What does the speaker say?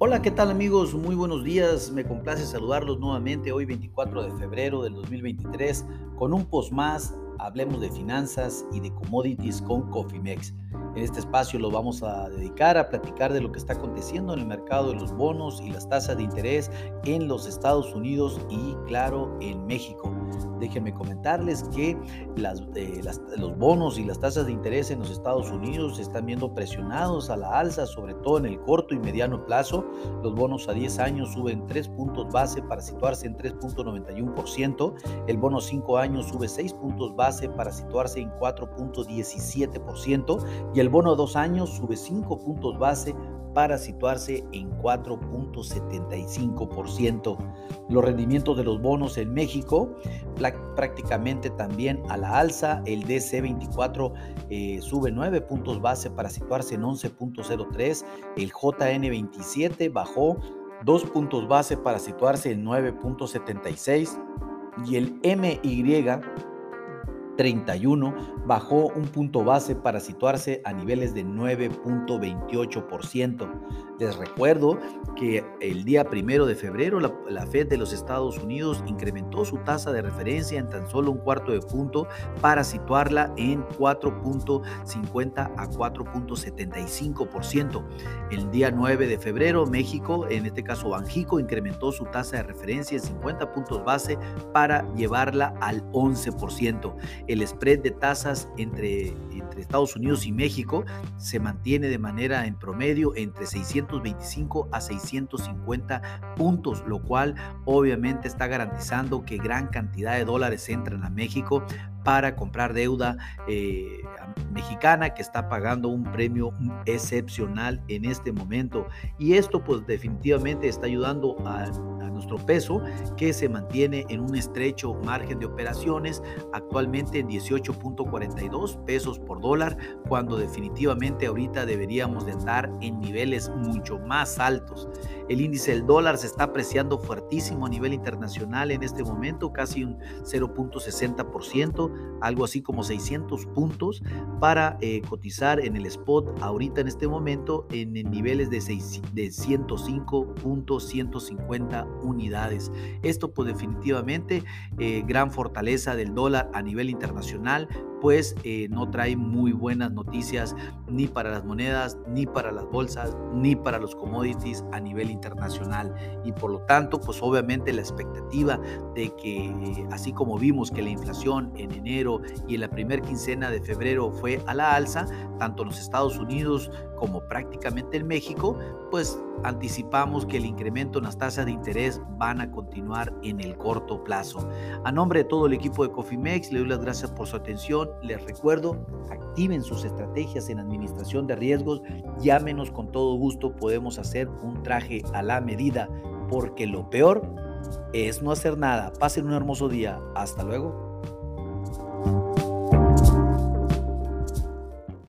Hola, ¿qué tal amigos? Muy buenos días. Me complace saludarlos nuevamente hoy 24 de febrero del 2023 con un post más. Hablemos de finanzas y de commodities con Cofimex. En este espacio lo vamos a dedicar a platicar de lo que está aconteciendo en el mercado de los bonos y las tasas de interés en los Estados Unidos y claro en México. Déjenme comentarles que las, eh, los bonos y las tasas de interés en los Estados Unidos se están viendo presionados a la alza, sobre todo en el corto y mediano plazo. Los bonos a 10 años suben 3 puntos base para situarse en 3.91%. El bono 5 años sube 6 puntos base para situarse en 4.17%. Y el bono a dos años sube 5 puntos base para situarse en 4.75%. Los rendimientos de los bonos en México prácticamente también a la alza. El DC24 eh, sube 9 puntos base para situarse en 11.03. El JN27 bajó 2 puntos base para situarse en 9.76. Y el MY 31 bajó un punto base para situarse a niveles de 9.28%. Les recuerdo que el día primero de febrero la, Fed de los Estados Unidos incrementó su tasa de referencia en tan solo un cuarto de punto para situarla en 4.50 a 4.75%. El día 9 de febrero México, en este caso Banjico, incrementó su tasa de referencia en 50 puntos base para llevarla al 11% el spread de tasas entre, Estados Unidos y México se mantiene de manera en promedio entre 625 a 650 puntos, lo cual obviamente está garantizando que gran cantidad de dólares entran a México para comprar deuda eh, mexicana que está pagando un premio excepcional en este momento. Y esto pues definitivamente está ayudando a, nuestro peso que se mantiene en un estrecho margen de operaciones actualmente en 18.42 pesos por dólar cuando definitivamente ahorita deberíamos de estar en niveles mucho más altos. El índice del dólar se está apreciando fuertísimo a nivel internacional en este momento, casi un 0.60% algo así como 600 puntos para eh, cotizar en el spot ahorita en este momento en, niveles de, 6, de 105.150 unidades. Esto pues definitivamente eh, gran fortaleza del dólar a nivel internacional, pues eh, no trae muy buenas noticias ni para las monedas, ni para las bolsas, ni para los commodities a nivel internacional. Y por lo tanto, pues obviamente la expectativa de que, eh, así como vimos que la inflación en enero y en la primera quincena de febrero fue a la alza, tanto en los Estados Unidos como prácticamente en México, pues anticipamos que el incremento en las tasas de interés van a continuar en el corto plazo. A nombre de todo el equipo de Cofimex, le doy las gracias por su Les recuerdo, activen sus estrategias en administración de riesgos. Llámenos con todo gusto, podemos hacer un traje a la medida, porque lo peor es no hacer nada. Pasen un hermoso día. Hasta luego.